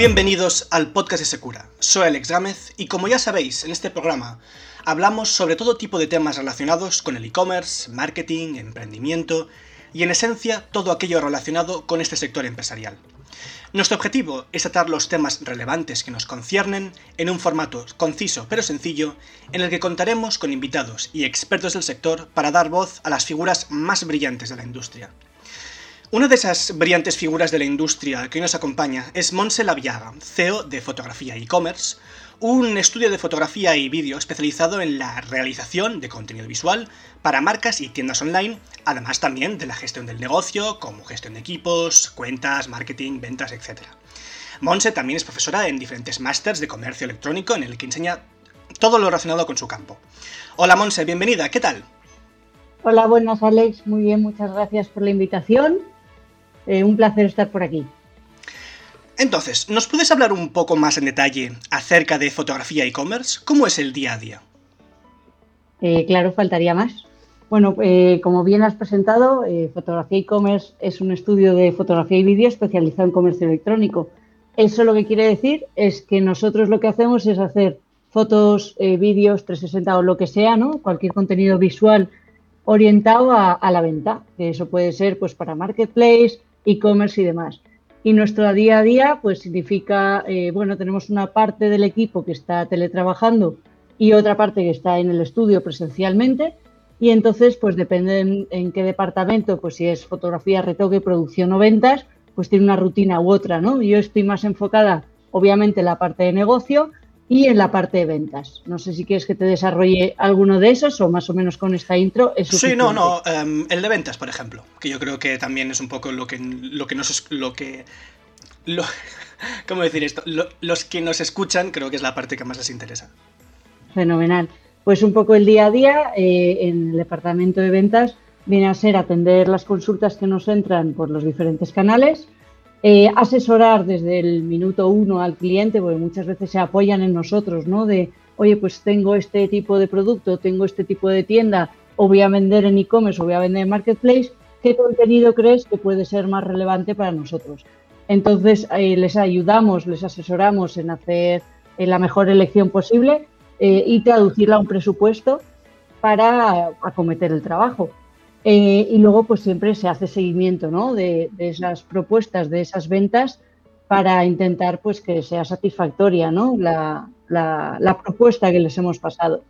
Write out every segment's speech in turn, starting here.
Bienvenidos al podcast de Secura. Soy Alex Gámez y como ya sabéis, en este programa hablamos sobre todo tipo de temas relacionados con el e-commerce, marketing, emprendimiento y en esencia todo aquello relacionado con este sector empresarial. Nuestro objetivo es tratar los temas relevantes que nos conciernen en un formato conciso pero sencillo en el que contaremos con invitados y expertos del sector para dar voz a las figuras más brillantes de la industria. Una de esas brillantes figuras de la industria que hoy nos acompaña es Monse Laviaga, CEO de Fotografía e-commerce, un estudio de fotografía y vídeo especializado en la realización de contenido visual para marcas y tiendas online, además también de la gestión del negocio, como gestión de equipos, cuentas, marketing, ventas, etc. Monse también es profesora en diferentes másters de comercio electrónico en el que enseña todo lo relacionado con su campo. Hola Monse, bienvenida, ¿qué tal? Hola, buenas Alex, muy bien, muchas gracias por la invitación eh, un placer estar por aquí. Entonces, ¿nos puedes hablar un poco más en detalle acerca de fotografía e-commerce? ¿Cómo es el día a día? Eh, claro, faltaría más. Bueno, eh, como bien has presentado, Fotografía e-commerce es un estudio de fotografía y vídeo especializado en comercio electrónico. Eso lo que quiere decir es que nosotros lo que hacemos es hacer fotos, vídeos 360 o lo que sea, ¿no? Cualquier contenido visual orientado a, a, la venta, que eso puede ser pues para marketplace, e-commerce y demás. Y nuestro día a día, pues significa, eh, bueno, tenemos una parte del equipo que está teletrabajando y otra parte que está en el estudio presencialmente. Y entonces, pues depende en, qué departamento, pues si es fotografía, retoque, producción o ventas, pues tiene una rutina u otra, ¿no? Yo estoy más enfocada, obviamente, en la parte de negocio, y en la parte de ventas. No sé si quieres que te desarrolle alguno de esos o más o menos con esta intro. Es sí, no, no. Em, el de ventas, por ejemplo, que yo creo que también es un poco lo que, lo que nos... Lo que, lo, ¿Cómo decir esto? los que nos escuchan creo que es la parte que más les interesa. Fenomenal. Pues un poco el día a día eh, en el departamento de ventas viene a ser atender las consultas que nos entran por los diferentes canales, eh, asesorar desde el minuto uno al cliente, porque muchas veces se apoyan en nosotros, ¿no? De, oye, pues tengo este tipo de producto, tengo este tipo de tienda, o voy a vender en e-commerce o voy a vender en marketplace, ¿qué contenido crees que puede ser más relevante para nosotros? Entonces, eh, les ayudamos, les asesoramos en hacer eh, la mejor elección posible y traducirla a un presupuesto para acometer el trabajo. Eh, y luego, pues siempre se hace seguimiento ¿no? de, esas propuestas, de esas ventas, para intentar pues que sea satisfactoria ¿no? la, propuesta que les hemos pasado.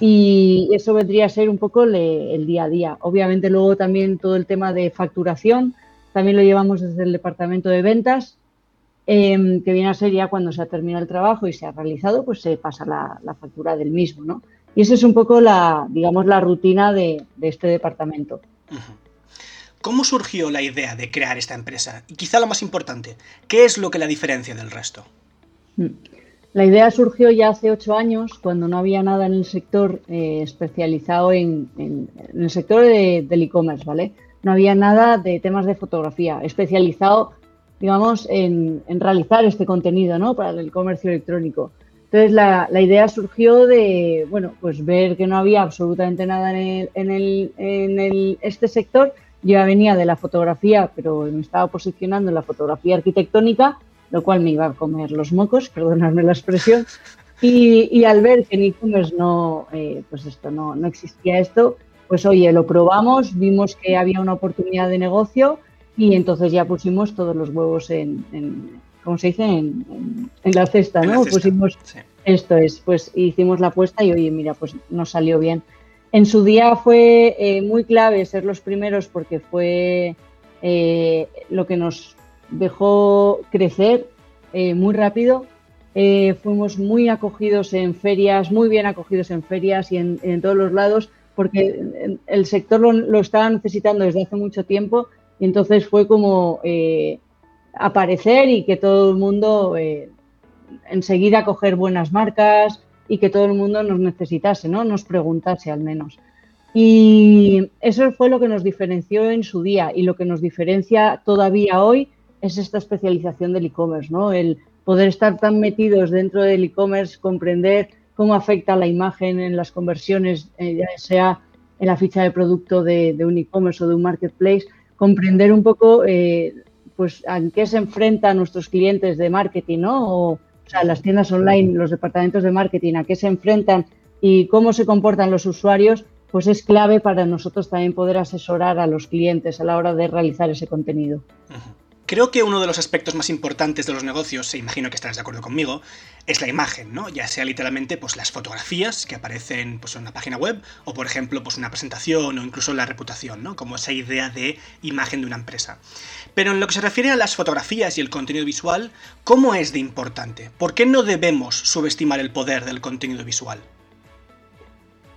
Y eso vendría a ser un poco el día a día. Obviamente luego también todo el tema de facturación, también lo llevamos desde el departamento de ventas, em, que viene a ser ya cuando se ha terminado el trabajo y se ha realizado, pues se pasa la, la factura del mismo, ¿no? Y esa es un poco la, digamos, la rutina de, este departamento. ¿Cómo surgió la idea de crear esta empresa? Y quizá lo más importante, ¿qué es lo que la diferencia del resto? Mm. La idea surgió ya hace ocho años, cuando no había nada en el sector eh, especializado en, el sector del e-commerce, ¿vale? No había nada de temas de fotografía especializado, digamos, en, en realizar este contenido, ¿no? Para el comercio electrónico. Entonces la, idea surgió de, bueno, pues ver que no había absolutamente nada en, el, en, el, este sector. Yo ya venía de la fotografía, pero me estaba posicionando en la fotografía arquitectónica, lo cual me iba a comer los mocos, perdonadme la expresión. Y, al ver que en e-commerce no, eh, pues esto, no, no existía esto, pues oye, lo probamos, vimos que había una oportunidad de negocio y entonces ya pusimos todos los huevos en, como se dice, en, la cesta, ¿no? Pusimos, esto es, pues hicimos la apuesta y oye, mira, pues nos salió bien. En su día fue eh, muy clave ser los primeros porque fue eh, lo que nos dejó crecer eh, muy rápido. fuimos muy acogidos en ferias, muy bien acogidos en ferias y en, todos los lados, porque el sector lo, lo, estaba necesitando desde hace mucho tiempo y entonces fue como aparecer y que todo el mundo eh, enseguida coger buenas marcas y que todo el mundo nos necesitase, ¿no? Nos preguntase al menos. Y eso fue lo que nos diferenció en su día y lo que nos diferencia todavía hoy es esta especialización del e-commerce, ¿no? El poder estar tan metidos dentro del e-commerce, comprender cómo afecta la imagen en las conversiones, eh, ya sea en la ficha de producto de, un e-commerce o de un marketplace, comprender un poco eh, pues, a qué se enfrentan nuestros clientes de marketing, ¿no? O, o sea, las tiendas online, los departamentos de marketing, a qué se enfrentan y cómo se comportan los usuarios, pues es clave para nosotros también poder asesorar a los clientes a la hora de realizar ese contenido. Creo que uno de los aspectos más importantes de los negocios, e imagino que estarás de acuerdo conmigo, es la imagen, ¿no? Ya sea literalmente pues las fotografías que aparecen pues, en una página web, o por ejemplo, pues una presentación, o incluso la reputación, ¿no? Como esa idea de imagen de una empresa. Pero en lo que se refiere a las fotografías y el contenido visual, ¿cómo es de importante? ¿Por qué no debemos subestimar el poder del contenido visual?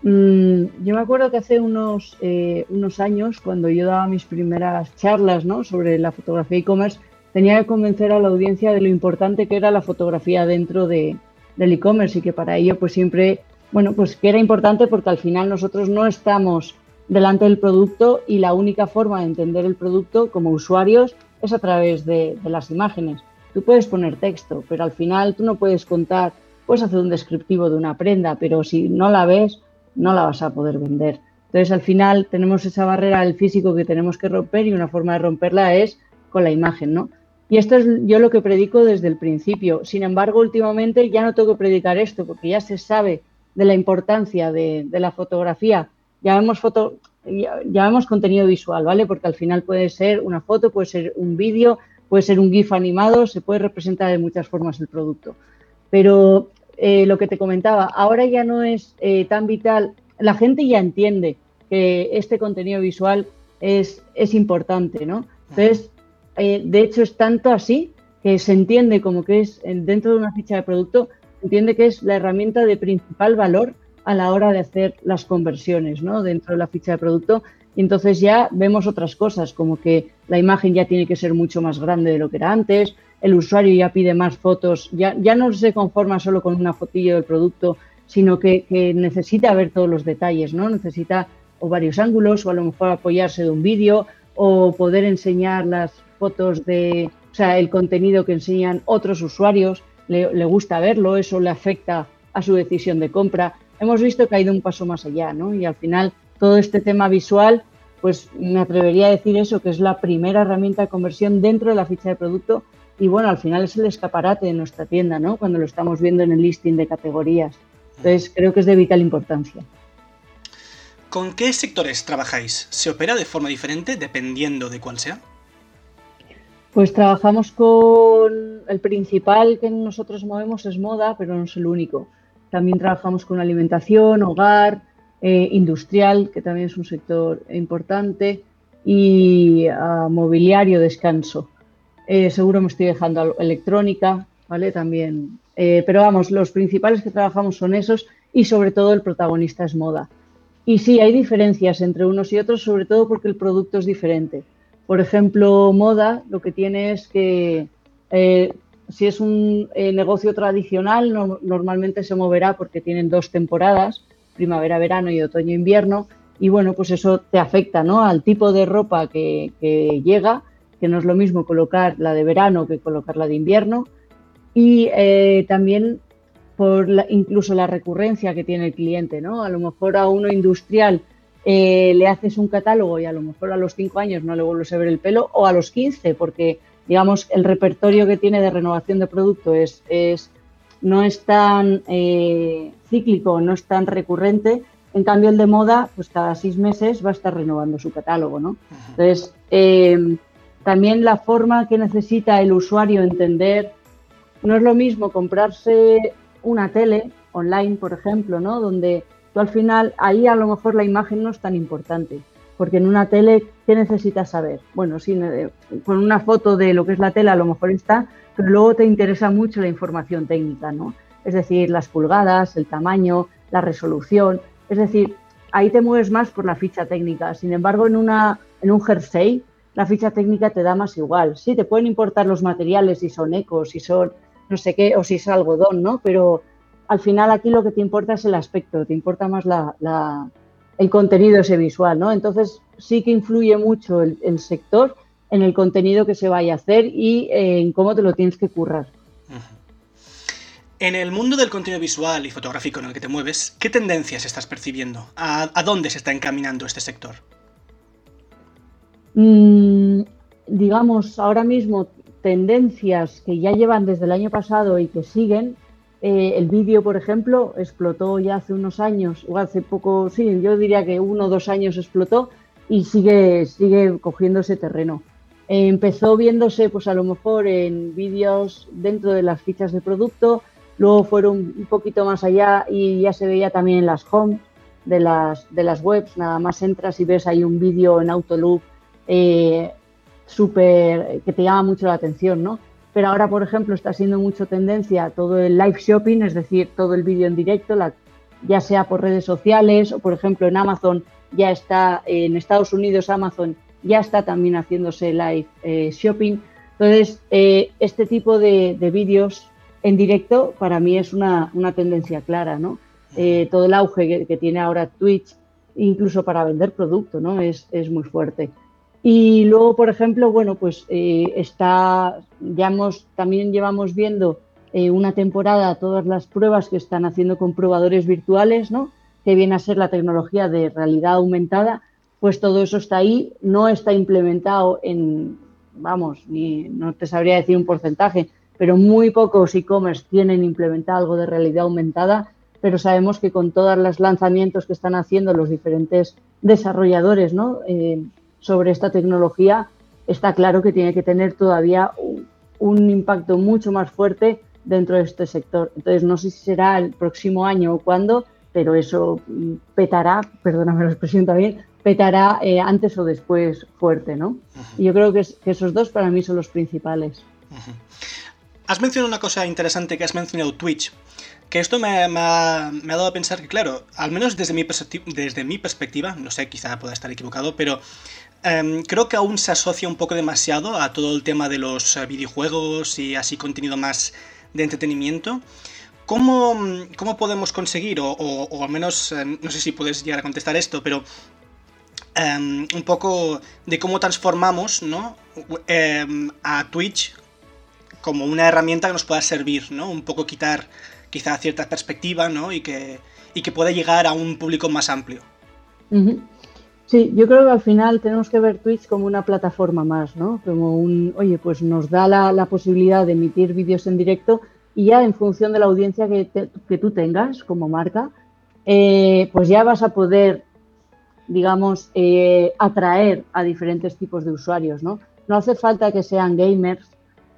Mm, yo me acuerdo que hace unos, eh, unos años, cuando yo daba mis primeras charlas ¿no? sobre la fotografía e-commerce, tenía que convencer a la audiencia de lo importante que era la fotografía dentro de, del e-commerce y que para ello pues siempre, bueno, pues que era importante porque al final nosotros no estamos delante del producto y la única forma de entender el producto como usuarios es a través de las imágenes. Tú puedes poner texto, pero al final tú no puedes contar, puedes hacer un descriptivo de una prenda, pero si no la ves, no la vas a poder vender. Entonces, al final tenemos esa barrera del físico que tenemos que romper y una forma de romperla es con la imagen, ¿no? Y esto es yo lo que predico desde el principio. Sin embargo, últimamente ya no tengo que predicar esto porque ya se sabe de la importancia de, la fotografía. Ya vemos, foto, ya, vemos contenido visual, ¿vale? Porque al final puede ser una foto, puede ser un vídeo, puede ser un GIF animado, se puede representar de muchas formas el producto. Pero eh, lo que te comentaba, ahora ya no es eh, tan vital, la gente ya entiende que este contenido visual es, es importante, ¿no? Entonces, eh, de hecho es tanto así que se entiende como que es dentro de una ficha de producto, se entiende que es la herramienta de principal valor a la hora de hacer las conversiones, ¿no? Dentro de la ficha de producto. Y entonces ya vemos otras cosas, como que la imagen ya tiene que ser mucho más grande de lo que era antes, el usuario ya pide más fotos, ya, ya no se conforma solo con una fotillo del producto, sino que, necesita ver todos los detalles, ¿no? Necesita o varios ángulos o a lo mejor apoyarse de un vídeo o poder enseñar las fotos de, o sea, el contenido que enseñan otros usuarios, le, le gusta verlo, eso le afecta a su decisión de compra. Hemos visto que ha ido un paso más allá, ¿no? Y al final todo este tema visual, pues me atrevería a decir eso, que es la primera herramienta de conversión dentro de la ficha de producto y bueno, al final es el escaparate de nuestra tienda, ¿no? Cuando lo estamos viendo en el listing de categorías. Entonces, creo que es de vital importancia. ¿Con qué sectores trabajáis? ¿Se opera de forma diferente dependiendo de cuál sea? Pues trabajamos con el principal que nosotros movemos es moda, pero no es el único. También trabajamos con alimentación, hogar, eh, industrial, que también es un sector importante, y ah, mobiliario, descanso. Eh, seguro me estoy dejando electrónica, ¿vale? También. Eh, pero vamos, los principales que trabajamos son esos y sobre todo el protagonista es moda. Y sí, hay diferencias entre unos y otros, sobre todo porque el producto es diferente. Por ejemplo, moda lo que tiene es que eh, si es un negocio tradicional, normalmente se moverá porque tienen dos temporadas, primavera-verano y otoño-invierno, y bueno, pues eso te afecta ¿no? al tipo de ropa que, que llega que no es lo mismo colocar la de verano que colocar la de invierno. Y eh, también por incluso la recurrencia que tiene el cliente, ¿no? A lo mejor a uno industrial eh, le haces un catálogo y a lo mejor a los 5 años no le vuelves a ver el pelo o a los 15 porque, digamos, el repertorio que tiene de renovación de producto es, es no es tan eh, cíclico, no es tan recurrente. En cambio, el de moda, pues cada seis meses va a estar renovando su catálogo, ¿no? Entonces, también la forma que necesita el usuario entender, no es lo mismo comprarse una tele online, por ejemplo, ¿no? Donde tú al final, ahí a lo mejor la imagen no es tan importante, porque en una tele, ¿qué necesitas saber? Bueno, sí, con una foto de lo que es la tele a lo mejor está, pero luego te interesa mucho la información técnica, ¿no? Es decir, las pulgadas, el tamaño, la resolución, es decir, ahí te mueves más por la ficha técnica. Sin embargo, en, una, en un jersey, la ficha técnica te da más igual. Sí, te pueden importar los materiales, si son ecos, si son no sé qué, o si es algodón, ¿no? Pero al final aquí lo que te importa es el aspecto, te importa más la, el contenido ese visual, ¿no? Entonces sí que influye mucho el, sector en el contenido que se vaya a hacer y en cómo te lo tienes que currar. En el mundo del contenido visual y fotográfico en el que te mueves, ¿qué tendencias estás percibiendo? ¿A, a dónde se está encaminando este sector? Mm, digamos, ahora mismo tendencias que ya llevan desde el año pasado y que siguen. Eh, el vídeo, por ejemplo, explotó ya hace unos años, o hace poco, sí, yo diría que uno o dos años explotó y sigue, sigue cogiendo ese terreno. empezó viéndose, pues a lo mejor en vídeos dentro de las fichas de producto, luego fueron un poquito más allá y ya se veía también en las home de las, de las webs, nada más entras y ves ahí un vídeo en Autoloop eh, súper, que te llama mucho la atención, ¿no? Pero ahora, por ejemplo, está siendo mucho tendencia todo el live shopping, es decir, todo el vídeo en directo, ya sea por redes sociales o, por ejemplo, en Amazon ya está, en Estados Unidos Amazon ya está también haciéndose live eh, shopping. Entonces, eh, este tipo de, vídeos en directo para mí es una, tendencia clara, ¿no? Eh, todo el auge que, tiene ahora Twitch, incluso para vender producto, ¿no? Es, es muy fuerte. Y luego, por ejemplo, bueno, pues eh, está, ya hemos, también llevamos viendo eh, una temporada todas las pruebas que están haciendo con probadores virtuales, ¿no? Que viene a ser la tecnología de realidad aumentada, pues todo eso está ahí, no está implementado en, vamos, ni, no te sabría decir un porcentaje, pero muy pocos e-commerce tienen implementado algo de realidad aumentada, pero sabemos que con todos los lanzamientos que están haciendo los diferentes desarrolladores, ¿no? Eh, sobre esta tecnología, está claro que tiene que tener todavía un, impacto mucho más fuerte dentro de este sector. Entonces, no sé si será el próximo año o cuándo, pero eso mm, petará, perdóname la expresión también, petará eh, antes o después fuerte, ¿no? Y yo creo que, esos dos para mí son los principales. Has mencionado una cosa interesante que has mencionado Twitch, que esto me, ha, dado a pensar que, claro, al menos desde mi, desde mi perspectiva, no sé, quizá pueda estar equivocado, pero Em, creo que aún se asocia un poco demasiado a todo el tema de los eh, videojuegos y así contenido más de entretenimiento. ¿Cómo, cómo podemos conseguir, o, al menos, eh, no sé si puedes llegar a contestar esto, pero em, un poco de cómo transformamos ¿no? Em, a Twitch como una herramienta que nos pueda servir, ¿no? Un poco quitar quizá cierta perspectiva, ¿no? Y que, y que pueda llegar a un público más amplio. Sí, yo creo que al final tenemos que ver Twitch como una plataforma más, ¿no? Como un, oye, pues nos da la, posibilidad de emitir vídeos en directo y ya en función de la audiencia que, tú tengas como marca, eh, pues ya vas a poder, digamos, eh, atraer a diferentes tipos de usuarios, ¿no? No hace falta que sean gamers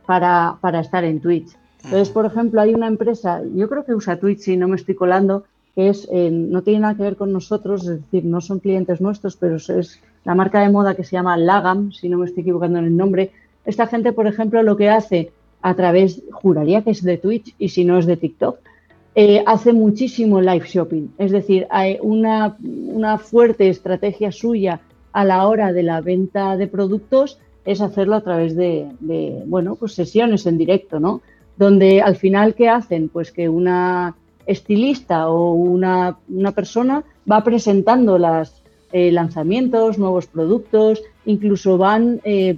para, para estar en Twitch. Entonces, por ejemplo, hay una empresa, yo creo que usa Twitch, si no me estoy colando, que es, eh, no tiene nada que ver con nosotros, es decir, no son clientes nuestros, pero es la marca de moda que se llama Lagam, si no me estoy equivocando en el nombre. Esta gente, por ejemplo, lo que hace a través, juraría que es de Twitch y si no es de TikTok, eh, hace muchísimo live shopping. Es decir, hay una, una fuerte estrategia suya a la hora de la venta de productos es hacerlo a través de, de, bueno, pues sesiones en directo, ¿no? Donde al final, ¿qué hacen? Pues que una estilista o una, persona va presentando los eh, lanzamientos, nuevos productos, incluso van, eh,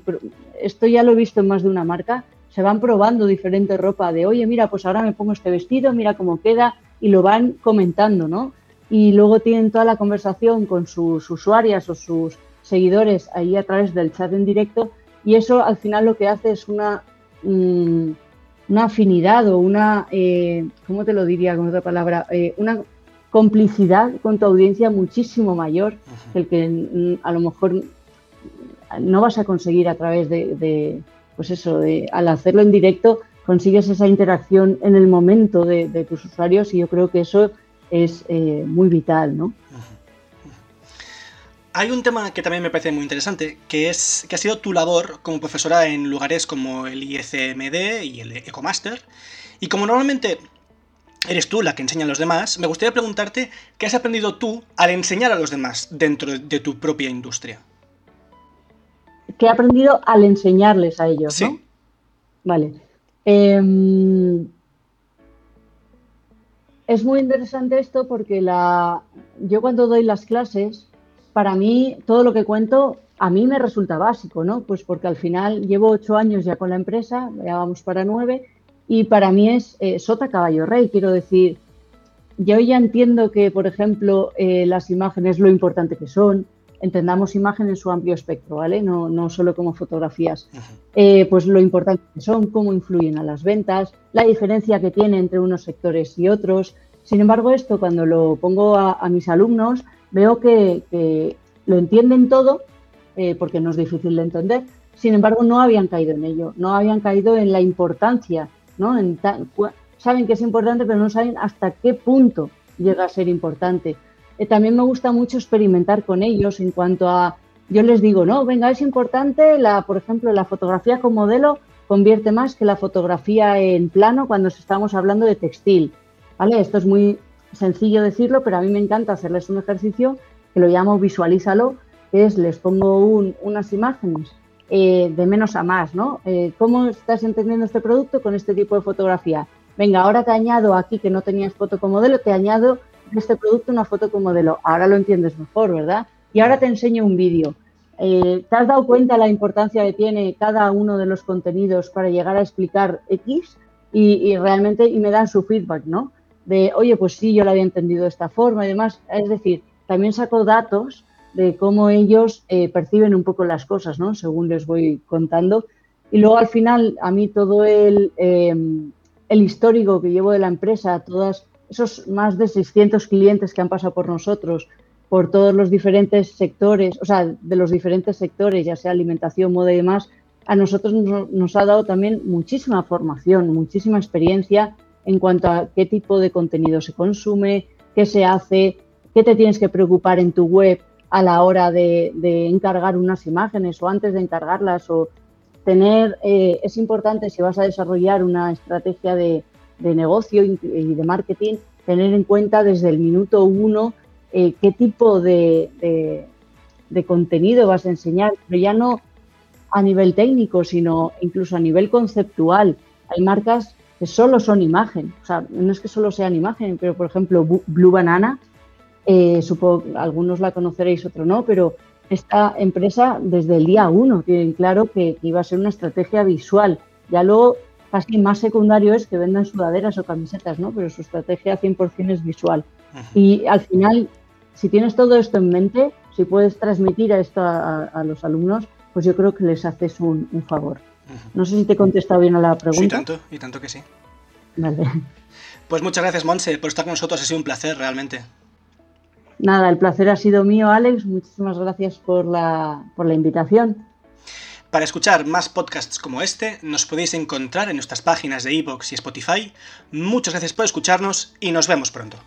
esto ya lo he visto en más de una marca, se van probando diferente ropa de, oye, mira, pues ahora me pongo este vestido, mira cómo queda, y lo van comentando, ¿no? Y luego tienen toda la conversación con sus usuarias o sus seguidores ahí a través del chat en directo, y eso al final lo que hace es una... Mm, una afinidad o una, eh, ¿cómo te lo diría con otra palabra? Eh, una complicidad con tu audiencia muchísimo mayor que el que a lo mejor no vas a conseguir a través de, pues eso, de, al hacerlo en directo consigues esa interacción en el momento de, tus usuarios y yo creo que eso es eh, muy vital, ¿no? Hay un tema que también me parece muy interesante, que es que ha sido tu labor como profesora en lugares como el ICMD y el Ecomaster. Y como normalmente eres tú la que enseña a los demás, me gustaría preguntarte qué has aprendido tú al enseñar a los demás dentro de tu propia industria. ¿Qué he aprendido al enseñarles a ellos? Sí. Vale. Em, es muy interesante esto porque la... yo cuando doy las clases para mí todo lo que cuento a mí me resulta básico, ¿no? Pues porque al final llevo ocho años ya con la empresa, ya vamos para nueve, y para mí es eh, sota caballo rey, quiero decir, yo ya entiendo que, por ejemplo, eh, las imágenes lo importante que son, entendamos imagen en su amplio espectro, ¿vale? No, no solo como fotografías. Eh, pues lo importante que son, cómo influyen a las ventas, la diferencia que tiene entre unos sectores y otros. Sin embargo, esto cuando lo pongo a, mis alumnos, veo que, lo entienden todo, eh, porque no es difícil de entender, sin embargo, no habían caído en ello, no habían caído en la importancia, ¿no? saben que es importante, pero no saben hasta qué punto llega a ser importante. Eh, también me gusta mucho experimentar con ellos en cuanto a, yo les digo, no, venga, es importante, por ejemplo, la fotografía con modelo convierte más que la fotografía en plano cuando estamos hablando de textil. ¿vale? Esto es muy sencillo decirlo, pero a mí me encanta hacerles un ejercicio que lo llamo visualízalo, que es les pongo unas imágenes eh, de menos a más, ¿no? Eh, ¿Cómo estás entendiendo este producto con este tipo de fotografía? Venga, ahora te añado aquí que no tenías foto con modelo, te añado este producto una foto con modelo. Ahora lo entiendes mejor, ¿verdad? Y ahora te enseño un vídeo. Eh, ¿Te has dado cuenta la importancia que tiene cada uno de los contenidos para llegar a explicar X? Y, y, realmente, y me dan su feedback, ¿no? De, oye, pues sí, yo lo había entendido de esta forma y demás. Es decir, también saco datos de cómo ellos eh, perciben un poco las cosas, ¿no? Según les voy contando. Y luego al final, a mí todo el, em, el histórico que llevo de la empresa, todos esos más de 600 clientes que han pasado por nosotros, por todos los diferentes sectores, o sea, de los diferentes sectores, ya sea alimentación, moda y demás, a nosotros nos, nos ha dado también muchísima formación, muchísima experiencia en cuanto a qué tipo de contenido se consume, qué se hace, qué te tienes que preocupar en tu web a la hora de, encargar unas imágenes o antes de encargarlas o tener, eh, es importante si vas a desarrollar una estrategia de, negocio y de marketing, tener en cuenta desde el minuto uno eh, qué tipo de, de, contenido vas a enseñar, pero ya no a nivel técnico, sino incluso a nivel conceptual. Hay marcas que solo son imagen, o sea, no es que solo sean imagen, pero por ejemplo Blue Banana eh, supongo algunos la conoceréis, otros no, pero esta empresa desde el día uno tienen claro que, iba a ser una estrategia visual. Ya luego casi más secundario es que vendan sudaderas o camisetas, ¿no? Pero su estrategia 100% es visual. Y al final, si tienes todo esto en mente, si puedes transmitir a esto a, los alumnos, pues yo creo que les haces un, favor. No sé si te he contestado bien a la pregunta. Sí, tanto, y tanto que sí. Vale. Pues muchas gracias, Monse, por estar con nosotros. Ha sido un placer, realmente. Nada, el placer ha sido mío, Alex. Muchísimas gracias por la, por la invitación. Para escuchar más podcasts como este, nos podéis encontrar en nuestras páginas de iVoox y Spotify. Muchas gracias por escucharnos y nos vemos pronto.